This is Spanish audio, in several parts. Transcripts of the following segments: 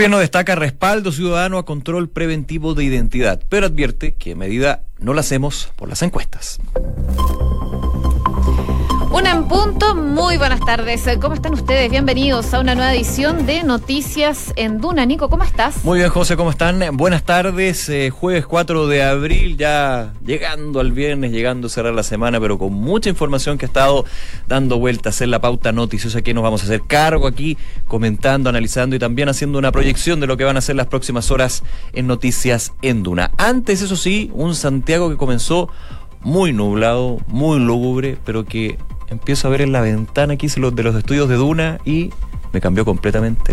Gobierno destaca respaldo ciudadano a control preventivo de identidad, pero advierte que medida no la hacemos por las encuestas. Una en punto, muy buenas tardes. ¿Cómo están ustedes? Bienvenidos a una nueva edición de Noticias en Duna. Nico, ¿cómo estás? Muy bien, José, ¿cómo están? Buenas tardes. Eh, jueves 4 de abril, ya llegando al viernes, llegando a cerrar la semana, pero con mucha información que ha estado dando vueltas en la pauta noticiosa que nos vamos a hacer cargo aquí, comentando, analizando y también haciendo una proyección de lo que van a ser las próximas horas en Noticias en Duna. Antes, eso sí, un Santiago que comenzó muy nublado, muy lúgubre, pero que empiezo a ver en la ventana aquí de los estudios de Duna y me cambió completamente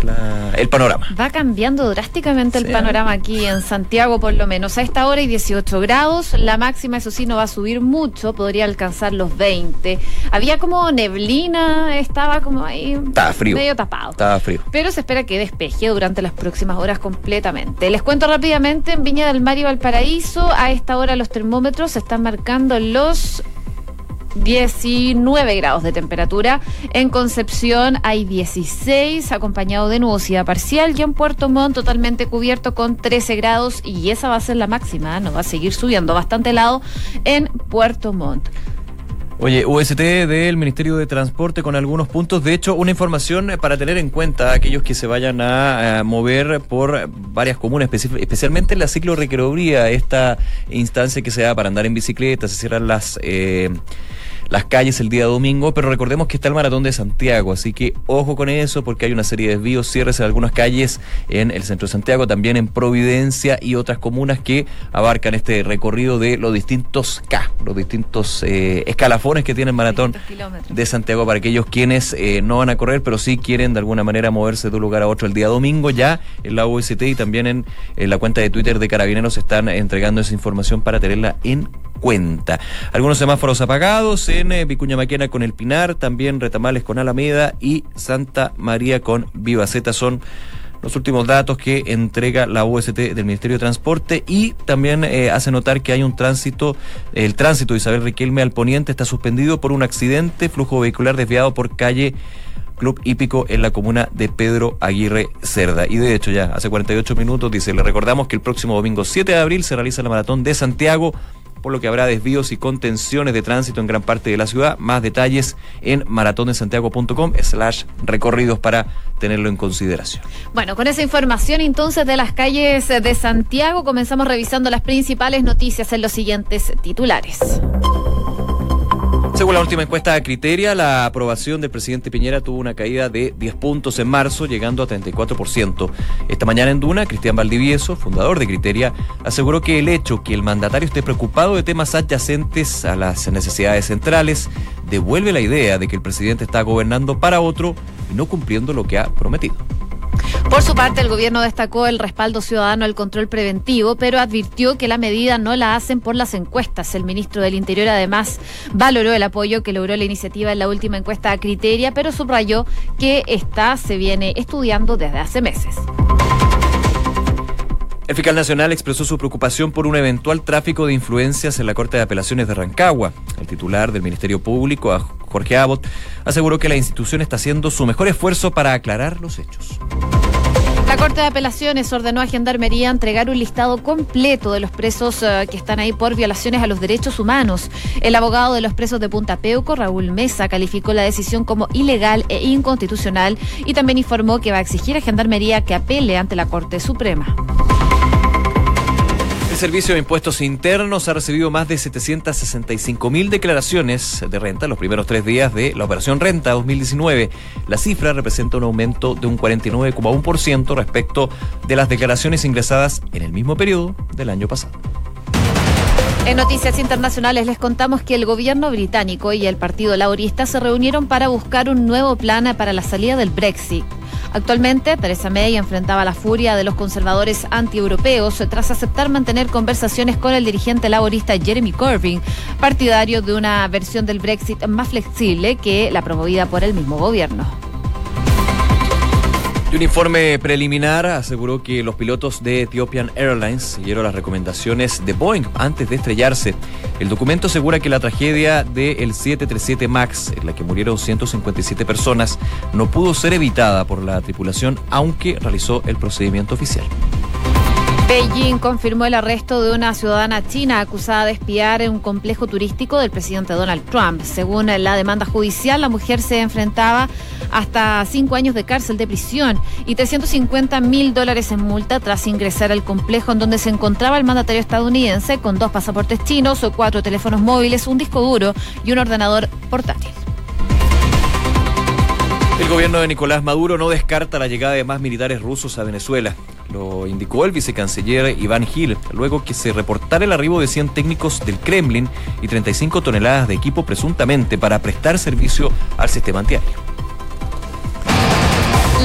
el panorama. Va cambiando drásticamente el panorama aquí en Santiago, por lo menos. A esta hora hay 18 grados, la máxima, eso sí, no va a subir mucho, podría alcanzar los 20. Había como neblina, estaba como ahí. Estaba frío. Medio tapado. Estaba frío. Pero se espera que despeje durante las próximas horas completamente. Les cuento rápidamente, en Viña del Mar y Valparaíso, a esta hora los termómetros están marcando los 19 grados de temperatura. En Concepción hay 16, acompañado de nubosidad parcial. Y en Puerto Montt totalmente cubierto con 13 grados. Y esa va a ser la máxima, no va a seguir subiendo bastante helado en Puerto Montt. Oye, UST del Ministerio de Transporte con algunos puntos. De hecho, una información para tener en cuenta aquellos que se vayan a, mover por varias comunas, especialmente en la ciclo esta instancia que se da para andar en bicicleta, se cierran las... Eh, las calles el día domingo, pero recordemos que está el maratón de Santiago, así que ojo con eso porque hay una serie de desvíos, cierres en algunas calles en el centro de Santiago, también en Providencia y otras comunas que abarcan este recorrido de los distintos K, los distintos eh, escalafones que tiene el maratón de Santiago para aquellos quienes eh, no van a correr, pero sí quieren de alguna manera moverse de un lugar a otro el día domingo, ya en la UST y también en, en la cuenta de Twitter de Carabineros están entregando esa información para tenerla en cuenta. Algunos semáforos apagados en eh, Vicuña Maquena con El Pinar, también Retamales con Alameda y Santa María con Vivaceta son los últimos datos que entrega la UST del Ministerio de Transporte y también eh, hace notar que hay un tránsito, el tránsito de Isabel Riquelme al poniente está suspendido por un accidente, flujo vehicular desviado por calle Club Hípico en la comuna de Pedro Aguirre Cerda. Y de hecho ya hace 48 minutos dice, le recordamos que el próximo domingo 7 de abril se realiza la maratón de Santiago por lo que habrá desvíos y contenciones de tránsito en gran parte de la ciudad. Más detalles en maratondesantiago.com slash recorridos para tenerlo en consideración. Bueno, con esa información entonces de las calles de Santiago comenzamos revisando las principales noticias en los siguientes titulares. Según la última encuesta de Criteria, la aprobación del presidente Piñera tuvo una caída de 10 puntos en marzo, llegando a 34%. Esta mañana en Duna, Cristian Valdivieso, fundador de Criteria, aseguró que el hecho que el mandatario esté preocupado de temas adyacentes a las necesidades centrales devuelve la idea de que el presidente está gobernando para otro y no cumpliendo lo que ha prometido. Por su parte, el gobierno destacó el respaldo ciudadano al control preventivo, pero advirtió que la medida no la hacen por las encuestas. El ministro del Interior además valoró el apoyo que logró la iniciativa en la última encuesta a Criteria, pero subrayó que esta se viene estudiando desde hace meses. El fiscal nacional expresó su preocupación por un eventual tráfico de influencias en la Corte de Apelaciones de Rancagua. El titular del Ministerio Público, Jorge Abbott, aseguró que la institución está haciendo su mejor esfuerzo para aclarar los hechos. La Corte de Apelaciones ordenó a Gendarmería entregar un listado completo de los presos eh, que están ahí por violaciones a los derechos humanos. El abogado de los presos de Punta Peuco, Raúl Mesa, calificó la decisión como ilegal e inconstitucional y también informó que va a exigir a Gendarmería que apele ante la Corte Suprema. Servicio de Impuestos Internos ha recibido más de 765 mil declaraciones de renta los primeros tres días de la operación Renta 2019. La cifra representa un aumento de un 49,1% respecto de las declaraciones ingresadas en el mismo periodo del año pasado. En noticias internacionales les contamos que el gobierno británico y el Partido Laborista se reunieron para buscar un nuevo plan para la salida del Brexit. Actualmente, Theresa May enfrentaba la furia de los conservadores antieuropeos tras aceptar mantener conversaciones con el dirigente laborista Jeremy Corbyn, partidario de una versión del Brexit más flexible que la promovida por el mismo gobierno. Un informe preliminar aseguró que los pilotos de Ethiopian Airlines siguieron las recomendaciones de Boeing antes de estrellarse. El documento asegura que la tragedia del 737 MAX, en la que murieron 157 personas, no pudo ser evitada por la tripulación, aunque realizó el procedimiento oficial. Beijing confirmó el arresto de una ciudadana china acusada de espiar en un complejo turístico del presidente Donald Trump. Según la demanda judicial, la mujer se enfrentaba hasta cinco años de cárcel de prisión y 350 mil dólares en multa tras ingresar al complejo en donde se encontraba el mandatario estadounidense con dos pasaportes chinos, o cuatro teléfonos móviles, un disco duro y un ordenador portátil. El gobierno de Nicolás Maduro no descarta la llegada de más militares rusos a Venezuela. Lo indicó el vicecanciller Iván Gil, luego que se reportara el arribo de 100 técnicos del Kremlin y 35 toneladas de equipo presuntamente para prestar servicio al sistema antiaéreo.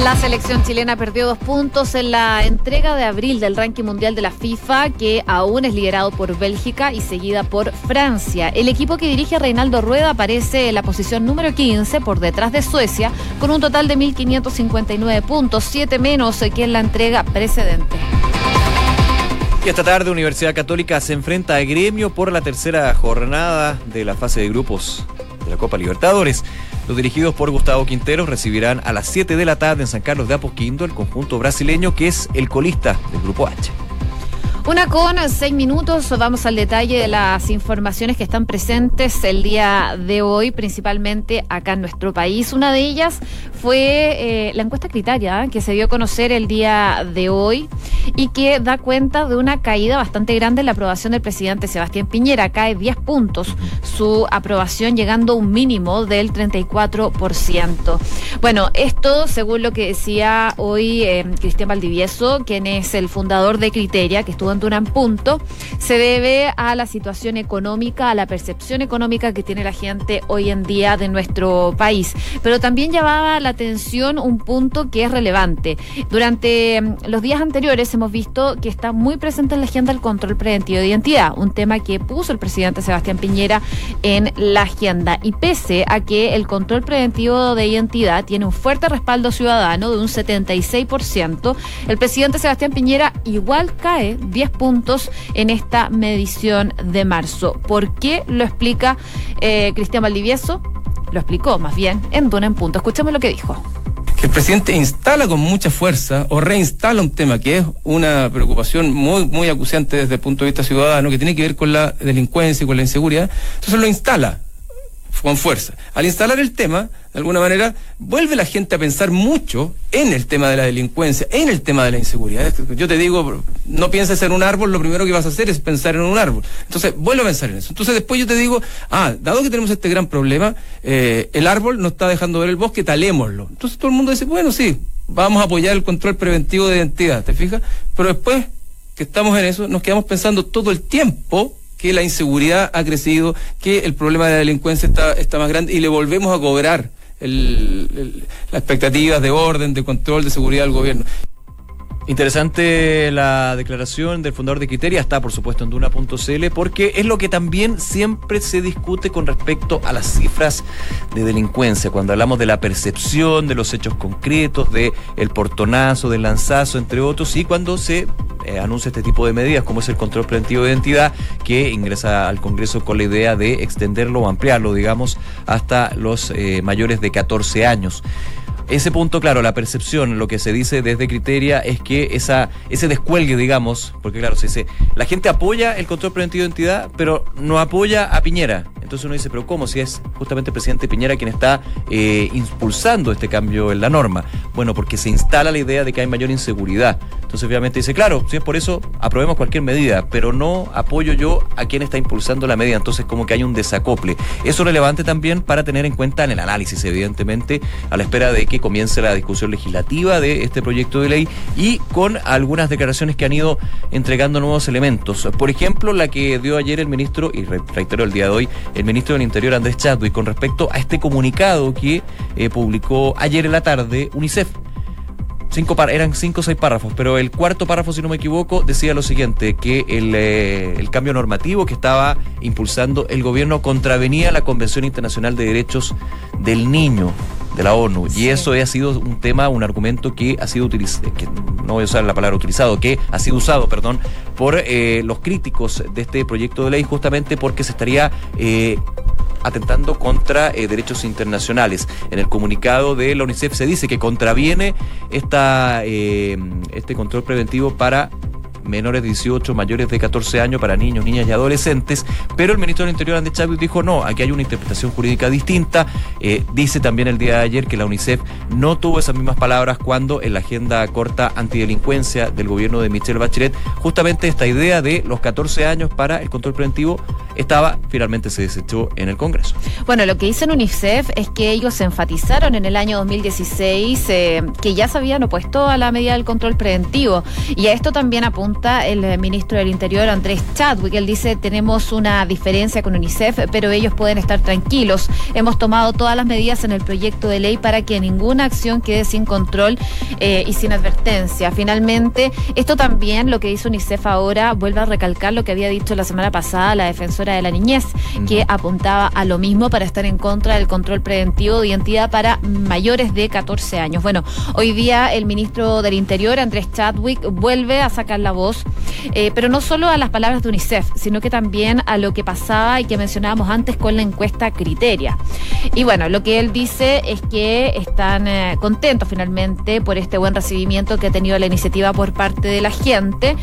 La selección chilena perdió dos puntos en la entrega de abril del ranking mundial de la FIFA, que aún es liderado por Bélgica y seguida por Francia. El equipo que dirige Reinaldo Rueda aparece en la posición número 15 por detrás de Suecia, con un total de 1.559 puntos, siete menos que en la entrega precedente. Y esta tarde Universidad Católica se enfrenta a Gremio por la tercera jornada de la fase de grupos de la Copa Libertadores. Los dirigidos por Gustavo Quinteros recibirán a las 7 de la tarde en San Carlos de Apoquindo el conjunto brasileño que es el colista del Grupo H. Una con seis minutos, vamos al detalle de las informaciones que están presentes el día de hoy, principalmente acá en nuestro país. Una de ellas fue eh, la encuesta criteria que se dio a conocer el día de hoy y que da cuenta de una caída bastante grande en la aprobación del presidente Sebastián Piñera. Cae 10 puntos su aprobación, llegando a un mínimo del 34%. Bueno, esto según lo que decía hoy eh, Cristian Valdivieso, quien es el fundador de Criteria, que estuvo en Punto, se debe a la situación económica, a la percepción económica que tiene la gente hoy en día de nuestro país. Pero también llamaba la atención un punto que es relevante. Durante mm, los días anteriores hemos visto que está muy presente en la agenda el control preventivo de identidad, un tema que puso el presidente Sebastián Piñera en la agenda. Y pese a que el control preventivo de identidad tiene un fuerte respaldo ciudadano de un 76%, el presidente Sebastián Piñera igual cae 10 puntos en esta medición de marzo. ¿Por qué lo explica eh, Cristian Valdivieso? Lo explicó más bien en Duna en Punto. Escuchemos lo que dijo el presidente instala con mucha fuerza o reinstala un tema que es una preocupación muy, muy acuciante desde el punto de vista ciudadano, que tiene que ver con la delincuencia y con la inseguridad, entonces lo instala con fuerza. Al instalar el tema, de alguna manera, vuelve la gente a pensar mucho en el tema de la delincuencia, en el tema de la inseguridad. Yo te digo, no pienses en un árbol, lo primero que vas a hacer es pensar en un árbol. Entonces, vuelve a pensar en eso. Entonces, después yo te digo, ah, dado que tenemos este gran problema, eh, el árbol no está dejando ver el bosque, talémoslo. Entonces todo el mundo dice, bueno, sí, vamos a apoyar el control preventivo de identidad, ¿te fijas? Pero después que estamos en eso, nos quedamos pensando todo el tiempo que la inseguridad ha crecido, que el problema de la delincuencia está, está más grande y le volvemos a cobrar el, las expectativas de orden, de control, de seguridad del gobierno. Interesante la declaración del fundador de Criteria, está por supuesto en Duna.cl, porque es lo que también siempre se discute con respecto a las cifras de delincuencia, cuando hablamos de la percepción, de los hechos concretos, de el portonazo, del lanzazo, entre otros, y cuando se eh, anuncia este tipo de medidas, como es el control preventivo de identidad, que ingresa al Congreso con la idea de extenderlo o ampliarlo, digamos, hasta los eh, mayores de 14 años. Ese punto, claro, la percepción, lo que se dice desde Criteria es que esa, ese descuelgue, digamos, porque claro, se dice, la gente apoya el control preventivo de identidad, pero no apoya a Piñera. Entonces uno dice, pero ¿cómo? Si es justamente el presidente Piñera quien está eh, impulsando este cambio en la norma. Bueno, porque se instala la idea de que hay mayor inseguridad. Entonces obviamente dice, claro, si es por eso, aprobemos cualquier medida, pero no apoyo yo a quien está impulsando la medida. Entonces como que hay un desacople. Eso es relevante también para tener en cuenta en el análisis, evidentemente, a la espera de que comience la discusión legislativa de este proyecto de ley y con algunas declaraciones que han ido entregando nuevos elementos. Por ejemplo, la que dio ayer el ministro, y reitero el día de hoy, el ministro del Interior Andrés Chadwick con respecto a este comunicado que eh, publicó ayer en la tarde UNICEF. Cinco eran cinco o seis párrafos, pero el cuarto párrafo, si no me equivoco, decía lo siguiente, que el, eh, el, cambio normativo que estaba impulsando el gobierno contravenía la Convención Internacional de Derechos del Niño. De la ONU. Y eso ha sido un tema, un argumento que ha sido utilizado, que no voy a usar la palabra utilizado, que ha sido usado, perdón, por eh, los críticos de este proyecto de ley justamente porque se estaría eh, atentando contra eh, derechos internacionales. En el comunicado de la UNICEF se dice que contraviene esta, eh, este control preventivo para menores de 18, mayores de 14 años para niños, niñas y adolescentes, pero el ministro del Interior, Andrés Chávez, dijo no, aquí hay una interpretación jurídica distinta. Eh, dice también el día de ayer que la UNICEF no tuvo esas mismas palabras cuando en la agenda corta antidelincuencia del gobierno de Michelle Bachelet, justamente esta idea de los 14 años para el control preventivo estaba, finalmente se desechó en el Congreso. Bueno, lo que dice UNICEF es que ellos enfatizaron en el año 2016 eh, que ya se habían opuesto a la medida del control preventivo y a esto también apunta el ministro del Interior, Andrés Chadwick. Él dice, tenemos una diferencia con UNICEF, pero ellos pueden estar tranquilos. Hemos tomado todas las medidas en el proyecto de ley para que ninguna acción quede sin control eh, y sin advertencia. Finalmente, esto también, lo que dice UNICEF ahora, vuelve a recalcar lo que había dicho la semana pasada la defensora de la niñez, que apuntaba a lo mismo para estar en contra del control preventivo de identidad para mayores de 14 años. Bueno, hoy día el ministro del Interior, Andrés Chadwick, vuelve a sacar la voz eh, pero no solo a las palabras de UNICEF, sino que también a lo que pasaba y que mencionábamos antes con la encuesta Criteria. Y bueno, lo que él dice es que están eh, contentos finalmente por este buen recibimiento que ha tenido la iniciativa por parte de la gente,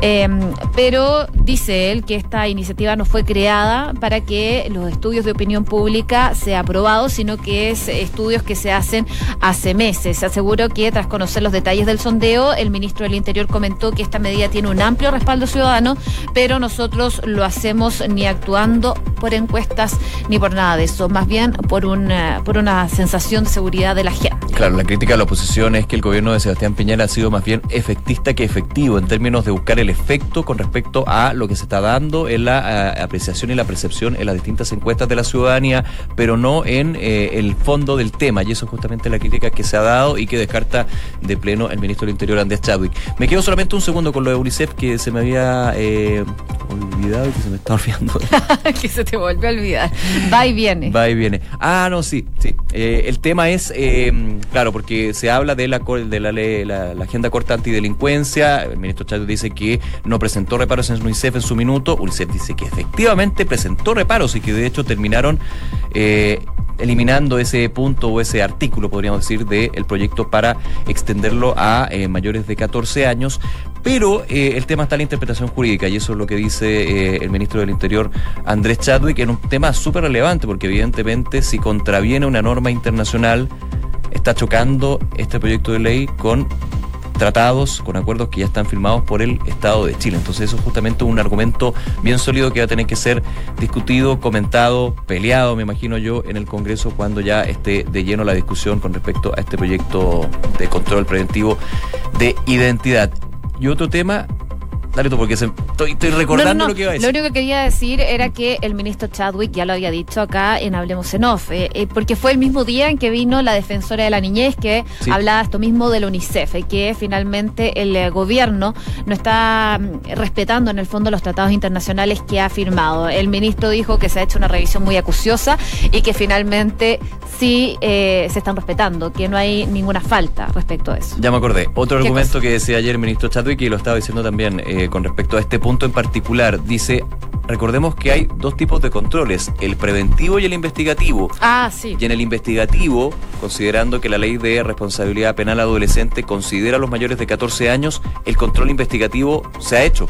em, pero dice él que esta iniciativa no fue creada para que los estudios de opinión pública sean aprobados, sino que es estudios que se hacen hace meses. Se aseguró que tras conocer los detalles del sondeo, el ministro del Interior comentó que esta medida tiene un amplio respaldo ciudadano, pero nosotros lo hacemos ni actuando por encuestas ni por nada de eso, más bien por una, por una sensación de seguridad de la gente. Claro, la crítica de la oposición es que el gobierno de Sebastián Piñera ha sido más bien efectista que efectivo en términos de buscar el efecto con respecto a lo que se está dando en la eh, apreciación y la percepción en las distintas encuestas de la ciudadanía, pero no en eh, el fondo del tema. Y eso es justamente la crítica que se ha dado y que descarta de pleno el ministro del Interior, Andrés Chadwick. Me quedo solamente un segundo con lo de UNICEF que se me había eh, olvidado y que se me está olvidando. que se te volvió a olvidar. Va y viene. Va y viene. Ah, no, sí, sí. Eh, el tema es, eh, claro, porque se habla de la de la, ley, la, agenda corta antidelincuencia. El ministro Chávez dice que no presentó reparos en UNICEF en su minuto. UNICEF dice que efectivamente presentó reparos y que de hecho terminaron eliminando ese punto o ese artículo, podríamos decir, del proyecto para extenderlo a eh, mayores de 14 años. Pero eh, el tema está en la interpretación jurídica y eso es lo que dice eh, el ministro del Interior, Andrés Chadwick, en un tema súper relevante porque evidentemente si contraviene una norma internacional, está chocando este proyecto de ley con tratados, con acuerdos que ya están firmados por el Estado de Chile. Entonces eso es justamente un argumento bien sólido que va a tener que ser discutido, comentado, peleado, me imagino yo, en el Congreso cuando ya esté de lleno la discusión con respecto a este proyecto de control preventivo de identidad. Y otro tema porque estoy, recordando lo que iba a decir. Lo único que quería decir era que el ministro Chadwick ya lo había dicho acá en Hablemos en Off, eh, eh, porque fue el mismo día en que vino la defensora de la niñez que hablaba esto mismo de la UNICEF, y que finalmente el eh, gobierno no está mm, respetando en el fondo los tratados internacionales que ha firmado. El ministro dijo que se ha hecho una revisión muy acuciosa y que finalmente sí se están respetando, que no hay ninguna falta respecto a eso. Ya me acordé. Otro argumento que decía ayer el ministro Chadwick y lo estaba diciendo también con respecto a este punto en particular. Dice, recordemos que hay dos tipos de controles, el preventivo y el investigativo. Ah, sí. Y en el investigativo, considerando que la ley de responsabilidad penal adolescente considera a los mayores de 14 años, el control investigativo se ha hecho.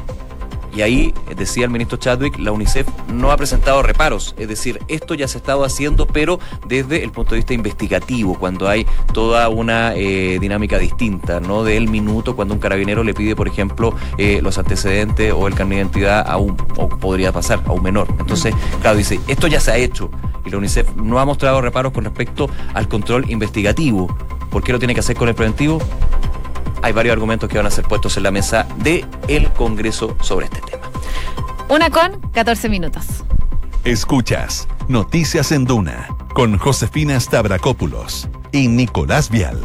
Y ahí, decía el ministro Chadwick, la UNICEF no ha presentado reparos. Es decir, esto ya se ha estado haciendo, pero desde el punto de vista investigativo, cuando hay toda una eh, dinámica distinta, ¿no? Del minuto, cuando un carabinero le pide, por ejemplo, eh, los antecedentes o el carnet de identidad a un, o podría pasar a un menor. Entonces, claro, dice, esto ya se ha hecho. Y la UNICEF no ha mostrado reparos con respecto al control investigativo. ¿Por qué lo tiene que hacer con el preventivo? Hay varios argumentos que van a ser puestos en la mesa del el Congreso sobre este tema. Una con 14 minutos. Escuchas Noticias en Duna con Josefina Stavrakopoulos y Nicolás Vial.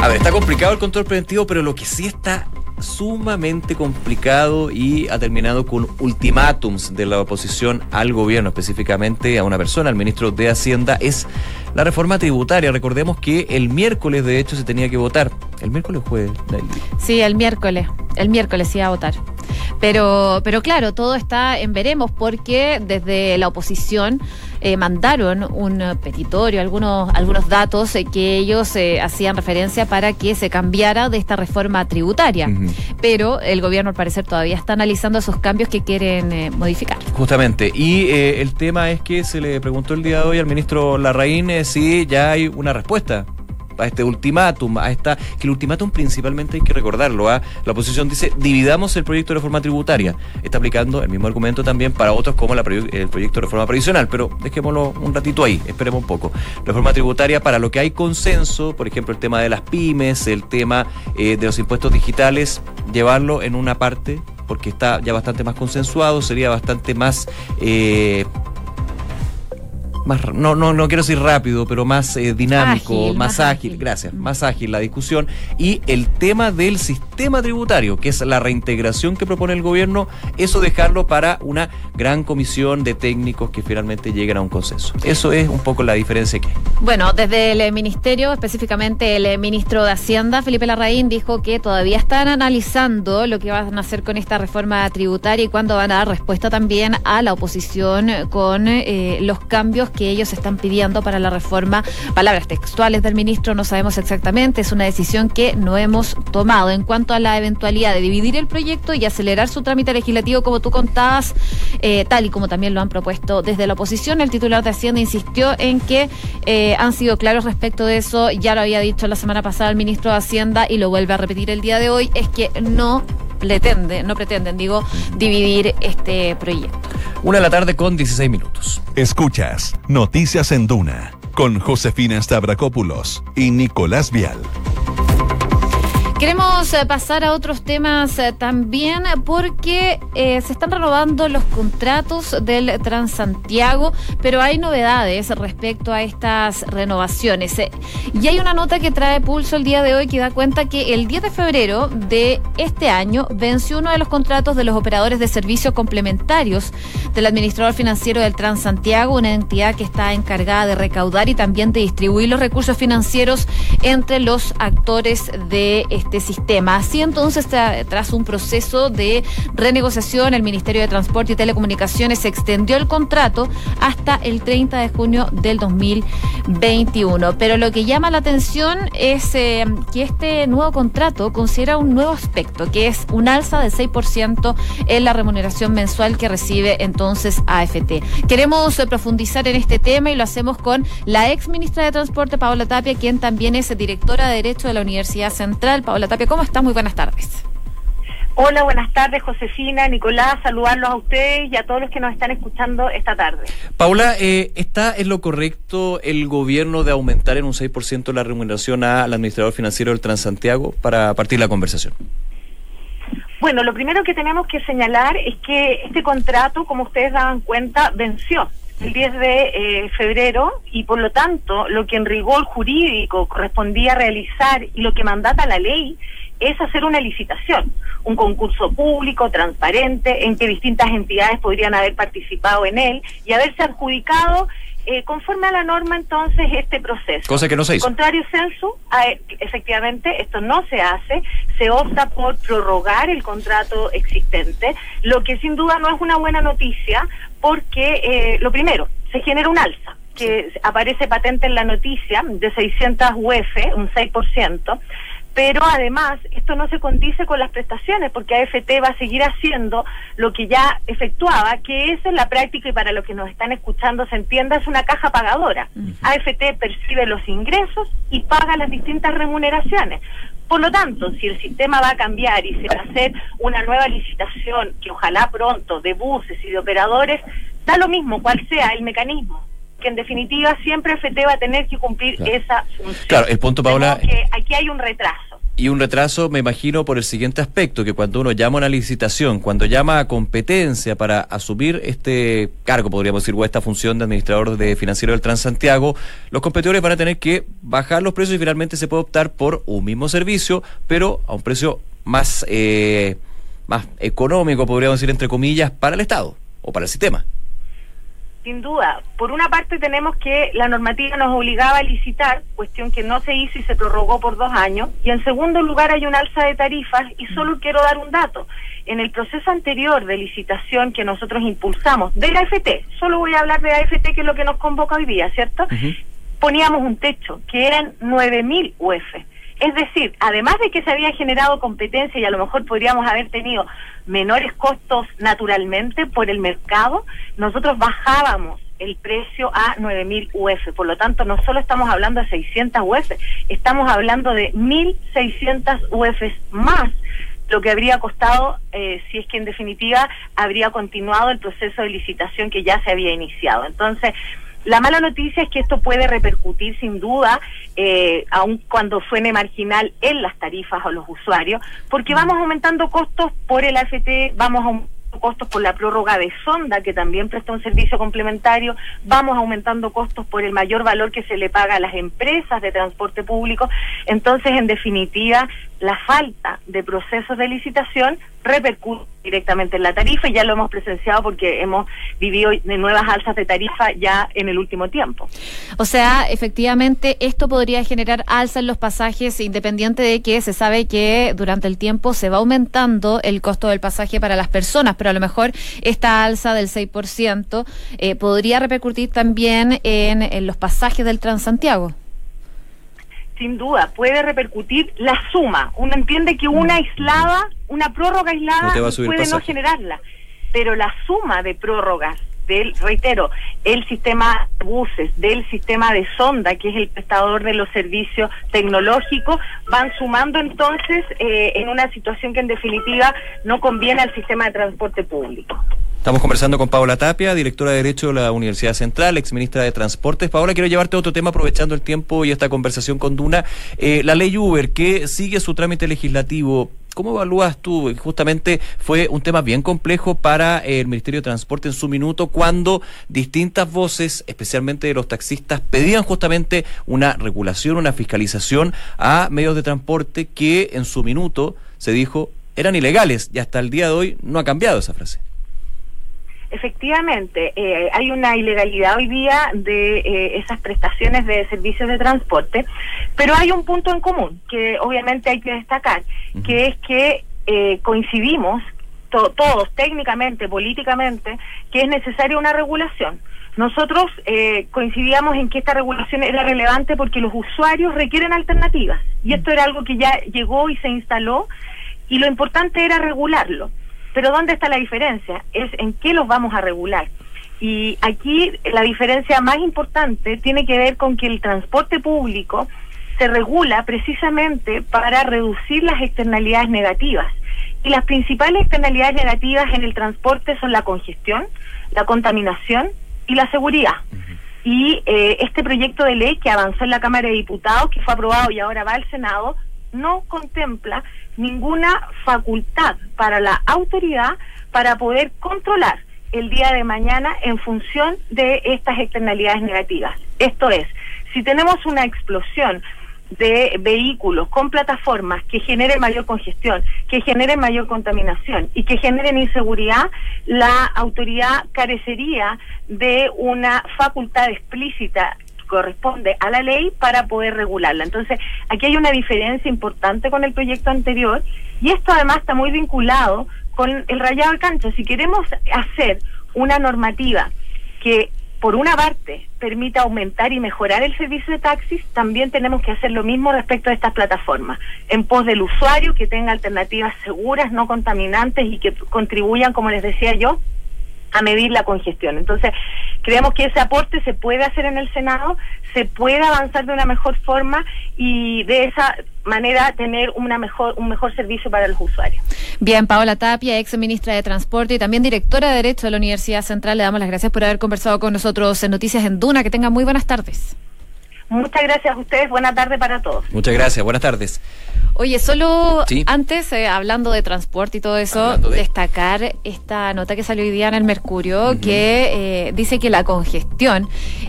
A ver, está complicado el control preventivo, pero lo que sí está sumamente complicado y ha terminado con ultimátums de la oposición al gobierno, específicamente a una persona, al ministro de Hacienda, es la reforma tributaria. Recordemos que el miércoles, de hecho, se tenía que votar. ¿El miércoles fue? Sí, el miércoles. El miércoles se iba a votar. Pero, pero claro, todo está en veremos porque desde la oposición eh, mandaron un petitorio, algunos, algunos datos eh, que ellos eh, hacían referencia para que se cambiara de esta reforma tributaria. Pero el gobierno al parecer todavía está analizando esos cambios que quieren modificar. Justamente. Y el tema es que se le preguntó el día de hoy al ministro Larraín si ya hay una respuesta a este ultimátum, a esta que el ultimátum principalmente hay que recordarlo, ¿ah? la oposición dice dividamos el proyecto de reforma tributaria. Está aplicando el mismo argumento también para otros como el proyecto de reforma previsional, pero dejémoslo un ratito ahí, esperemos un poco. Reforma tributaria para lo que hay consenso, por ejemplo el tema de las pymes, el tema eh, de los impuestos digitales, llevarlo en una parte porque está ya bastante más consensuado, sería bastante más eh, no, no, no quiero decir rápido, pero más eh, dinámico, más, ágil, gracias, mm. más ágil la discusión. Y el tema del sistema tributario, que es la reintegración que propone el gobierno, eso dejarlo para una gran comisión de técnicos que finalmente lleguen a un consenso. Eso es un poco la diferencia que hay. Bueno, desde el ministerio, específicamente el ministro de Hacienda, Felipe Larraín, dijo que todavía están analizando lo que van a hacer con esta reforma tributaria y cuándo van a dar respuesta también a la oposición con eh, los cambios que ellos están pidiendo para la reforma. Palabras textuales del ministro no sabemos exactamente, es una decisión que no hemos tomado. En cuanto a la eventualidad de dividir el proyecto y acelerar su trámite legislativo, como tú contabas, eh, tal y como también lo han propuesto desde la oposición, el titular de Hacienda insistió en que eh, han sido claros respecto de eso, ya lo había dicho la semana pasada el ministro de Hacienda y lo vuelve a repetir el día de hoy, es que no pretende, no pretenden, digo, dividir este proyecto. Una de la tarde con 16 minutos. Escuchas Noticias en Duna con Josefina Stavrakopoulos y Nicolás Vial. Queremos eh, pasar a otros temas eh, también porque eh, se están renovando los contratos del Transantiago, pero hay novedades respecto a estas renovaciones. y hay una nota que trae Pulso el día de hoy que da cuenta que el 10 de febrero de este año venció uno de los contratos de los operadores de servicios complementarios del administrador financiero del Transantiago, una entidad que está encargada de recaudar y también de distribuir los recursos financieros entre los actores de este este sistema. Así entonces, tras un proceso de renegociación, el Ministerio de Transporte y Telecomunicaciones extendió el contrato hasta el 30 de junio del 2021. Pero lo que llama la atención es eh, que este nuevo contrato considera un nuevo aspecto, que es un alza del 6% en la remuneración mensual que recibe entonces AFT. Queremos eh, profundizar en este tema y lo hacemos con la ex ministra de Transporte, Paola Tapia, quien también es directora de Derecho de la Universidad Central. Hola Tapia, ¿cómo está? Muy buenas tardes. Hola, buenas tardes, Josefina, Nicolás, saludarlos a ustedes y a todos los que nos están escuchando esta tarde. Paula, eh, ¿está en lo correcto el gobierno de aumentar en un 6% la remuneración al administrador financiero del Transantiago para partir la conversación? Bueno, lo primero que tenemos que señalar es que este contrato, como ustedes daban cuenta, venció el 10 de eh, febrero y por lo tanto lo que en rigor jurídico correspondía realizar y lo que mandata la ley es hacer una licitación, un concurso público, transparente, en que distintas entidades podrían haber participado en él y haberse adjudicado eh, conforme a la norma entonces este proceso. Cosa que no se hizo. Contrario censo, efectivamente esto no se hace, se opta por prorrogar el contrato existente, lo que sin duda no es una buena noticia porque eh, lo primero, se genera un alza que aparece patente en la noticia de 600 UF, un 6%, pero además esto no se condice con las prestaciones porque AFT va a seguir haciendo lo que ya efectuaba, que es en la práctica y para los que nos están escuchando se entienda, es una caja pagadora. AFT percibe los ingresos y paga las distintas remuneraciones. Por lo tanto, si el sistema va a cambiar y se va a hacer una nueva licitación, que ojalá pronto, de buses y de operadores, da lo mismo cuál sea el mecanismo que en definitiva siempre AFT va a tener que cumplir esa función. Claro, el punto, Paula... Que aquí hay un retraso. Y un retraso, me imagino, por el siguiente aspecto, que cuando uno llama a una licitación, cuando llama a competencia para asumir este cargo, podríamos decir, o esta función de administrador de financiero del Transantiago, los competidores van a tener que bajar los precios y finalmente se puede optar por un mismo servicio, pero a un precio más, eh, más económico, podríamos decir, entre comillas, para el Estado o para el sistema. Sin duda. Por una parte tenemos que la normativa nos obligaba a licitar, cuestión que no se hizo y se prorrogó por dos años. Y en segundo lugar hay un alza de tarifas y solo quiero dar un dato. En el proceso anterior de licitación que nosotros impulsamos de la AFT, solo voy a hablar de la AFT que es lo que nos convoca hoy día, ¿cierto? Poníamos un techo que eran 9.000 UF. Es decir, además de que se había generado competencia y a lo mejor podríamos haber tenido menores costos naturalmente por el mercado, nosotros bajábamos el precio a 9.000 UF. Por lo tanto, no solo estamos hablando de 600 UF, estamos hablando de 1.600 UF más lo que habría costado eh, si es que en definitiva habría continuado el proceso de licitación que ya se había iniciado. Entonces, la mala noticia es que esto puede repercutir sin duda, eh, aun cuando suene marginal, en las tarifas a los usuarios, porque vamos aumentando costos por el AFT, vamos aumentando costos por la prórroga de sonda, que también presta un servicio complementario, vamos aumentando costos por el mayor valor que se le paga a las empresas de transporte público. Entonces, en definitiva, la falta de procesos de licitación repercute directamente en la tarifa y ya lo hemos presenciado porque hemos vivido de nuevas alzas de tarifa ya en el último tiempo. O sea, efectivamente, esto podría generar alza en los pasajes independiente de que se sabe que durante el tiempo se va aumentando el costo del pasaje para las personas, pero a lo mejor esta alza del 6% eh, podría repercutir también en, en los pasajes del Transantiago sin duda, puede repercutir la suma. Uno entiende que una mm. aislada, una prórroga aislada puede no generarla, pero la suma de prórrogas del, reitero, el sistema de buses, del sistema de sonda, que es el prestador de los servicios tecnológicos, van sumando entonces eh, en una situación que en definitiva no conviene al sistema de transporte público. Estamos conversando con Paola Tapia, directora de Derecho de la Universidad Central, ex ministra de Transportes. Paola, quiero llevarte a otro tema aprovechando el tiempo y esta conversación con Duna. Eh, la ley Uber, que sigue su trámite legislativo. ¿Cómo evalúas tú? Justamente fue un tema bien complejo para el Ministerio de Transporte en su minuto cuando distintas voces, especialmente de los taxistas, pedían justamente una regulación, una fiscalización a medios de transporte que en su minuto se dijo eran ilegales y hasta el día de hoy no ha cambiado esa frase. Efectivamente, eh, hay una ilegalidad hoy día de eh, esas prestaciones de servicios de transporte, pero hay un punto en común que obviamente hay que destacar, que es que eh, coincidimos todos técnicamente, políticamente, que es necesaria una regulación. Nosotros coincidíamos en que esta regulación era relevante porque los usuarios requieren alternativas y esto era algo que ya llegó y se instaló y lo importante era regularlo. Pero ¿dónde está la diferencia? Es en qué los vamos a regular. Y aquí la diferencia más importante tiene que ver con que el transporte público se regula precisamente para reducir las externalidades negativas. Y las principales externalidades negativas en el transporte son la congestión, la contaminación y la seguridad. Y eh, este proyecto de ley que avanzó en la Cámara de Diputados, que fue aprobado y ahora va al Senado, no contempla ninguna facultad para la autoridad para poder controlar el día de mañana en función de estas externalidades negativas. Esto es, si tenemos una explosión de vehículos con plataformas que generen mayor congestión, que generen mayor contaminación y que generen inseguridad, la autoridad carecería de una facultad explícita corresponde a la ley para poder regularla. Entonces, aquí hay una diferencia importante con el proyecto anterior y esto además está muy vinculado con el rayado de cancha. Si queremos hacer una normativa que por una parte permita aumentar y mejorar el servicio de taxis, también tenemos que hacer lo mismo respecto a estas plataformas, en pos del usuario que tenga alternativas seguras, no contaminantes y que contribuyan, como les decía yo, a medir la congestión. Entonces, creemos que ese aporte se puede hacer en el Senado, se puede avanzar de una mejor forma y de esa manera tener una mejor, un mejor servicio para los usuarios. Bien, Paola Tapia, ex ministra de Transporte y también directora de Derecho de la Universidad Central, le damos las gracias por haber conversado con nosotros en Noticias en Duna. Que tenga muy buenas tardes. Muchas gracias a ustedes, buena tarde para todos. Muchas gracias, buenas tardes. Oye, solo Sí. antes, eh, hablando de transporte y todo eso, de- destacar esta nota que salió hoy día en el Mercurio, que eh, dice que la congestión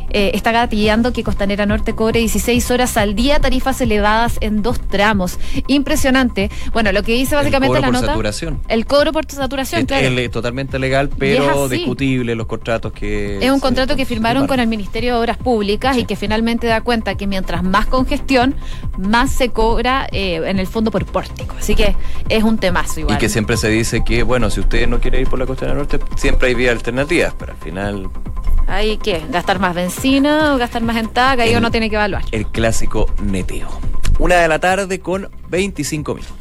eh, está gatillando que Costanera Norte cobre 16 horas al día, tarifas elevadas en dos tramos. Impresionante. Bueno, lo que dice básicamente cobro la por nota. saturación. El cobro por saturación, Es, claro. es totalmente legal, pero discutible los contratos que... Es un contrato que firmaron con el Ministerio de Obras Públicas y que finalmente da cuenta que mientras más congestión, más se cobra eh, en el fondo por pórtico. Así que es un temazo igual. Y que siempre se dice que, bueno, si usted no quiere ir por la costa norte, siempre hay vías alternativas, pero al final ¿Hay qué? ¿Gastar más benzina o gastar más en TAC? Ahí El- uno tiene que evaluar. el clásico neteo. Una de la tarde con 25 minutos.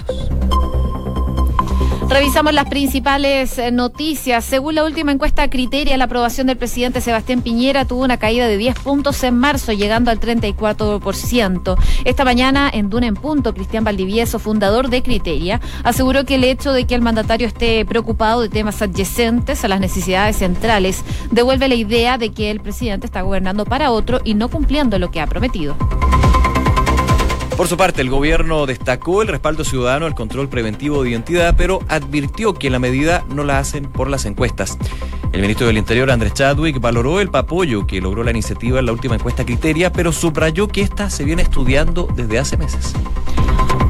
Revisamos las principales eh, noticias. Según la última encuesta Criteria, la aprobación del presidente Sebastián Piñera tuvo una caída de 10 puntos en marzo, llegando al 34%. Esta mañana, en Duna en Punto, Cristian Valdivieso, fundador de Criteria, aseguró que el hecho de que el mandatario esté preocupado de temas adyacentes a las necesidades centrales devuelve la idea de que el presidente está gobernando para otro y no cumpliendo lo que ha prometido. Por su parte, el gobierno destacó el respaldo ciudadano al control preventivo de identidad, pero advirtió que la medida no la hacen por las encuestas. El ministro del Interior, Andrés Chadwick, valoró el apoyo que logró la iniciativa en la última encuesta Criteria, pero subrayó que esta se viene estudiando desde hace meses.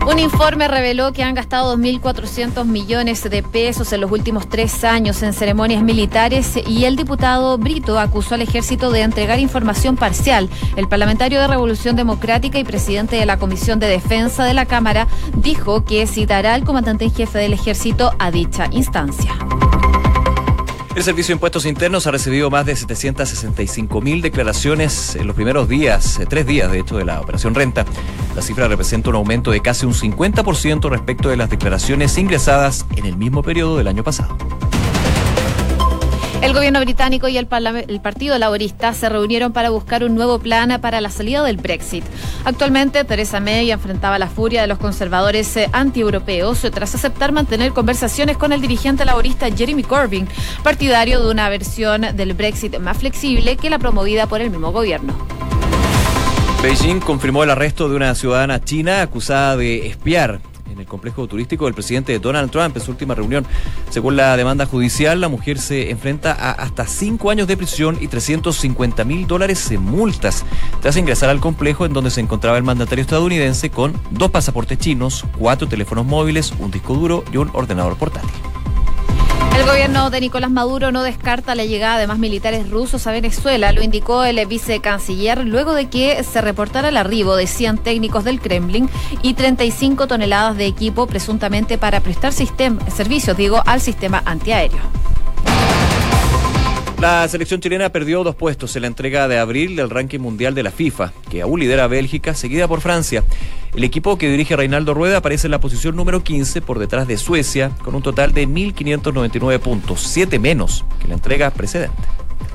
Un informe reveló que han gastado 2.400 millones de pesos en los últimos tres años en ceremonias militares y el diputado Brito acusó al ejército de entregar información parcial. El parlamentario de Revolución Democrática y presidente de la Comisión de Defensa de la Cámara dijo que citará al comandante en jefe del ejército a dicha instancia. El Servicio de Impuestos Internos ha recibido más de 765 mil declaraciones en los primeros días, eh, tres días de hecho, de la operación renta. La cifra representa un aumento de casi un 50% respecto de las declaraciones ingresadas en el mismo periodo del año pasado. El gobierno británico y el, Partido Laborista se reunieron para buscar un nuevo plan para la salida del Brexit. Actualmente, Theresa May enfrentaba la furia de los conservadores eh, antieuropeos tras aceptar mantener conversaciones con el dirigente laborista Jeremy Corbyn, partidario de una versión del Brexit más flexible que la promovida por el mismo gobierno. Beijing confirmó el arresto de una ciudadana china acusada de espiar el complejo turístico del presidente Donald Trump en su última reunión. Según la demanda judicial, la mujer se enfrenta a hasta cinco años de prisión y 350 mil dólares en multas tras ingresar al complejo en donde se encontraba el mandatario estadounidense con dos pasaportes chinos, cuatro teléfonos móviles, un disco duro y un ordenador portátil. El gobierno de Nicolás Maduro no descarta la llegada de más militares rusos a Venezuela, lo indicó el vicecanciller luego de que se reportara el arribo de 100 técnicos del Kremlin y 35 toneladas de equipo presuntamente para prestar servicios, digo, al sistema antiaéreo. La selección chilena perdió dos puestos en la entrega de abril del ranking mundial de la FIFA, que aún lidera Bélgica, seguida por Francia. El equipo que dirige Reinaldo Rueda aparece en la posición número 15 por detrás de Suecia, con un total de 1.599 puntos, siete menos que la entrega precedente.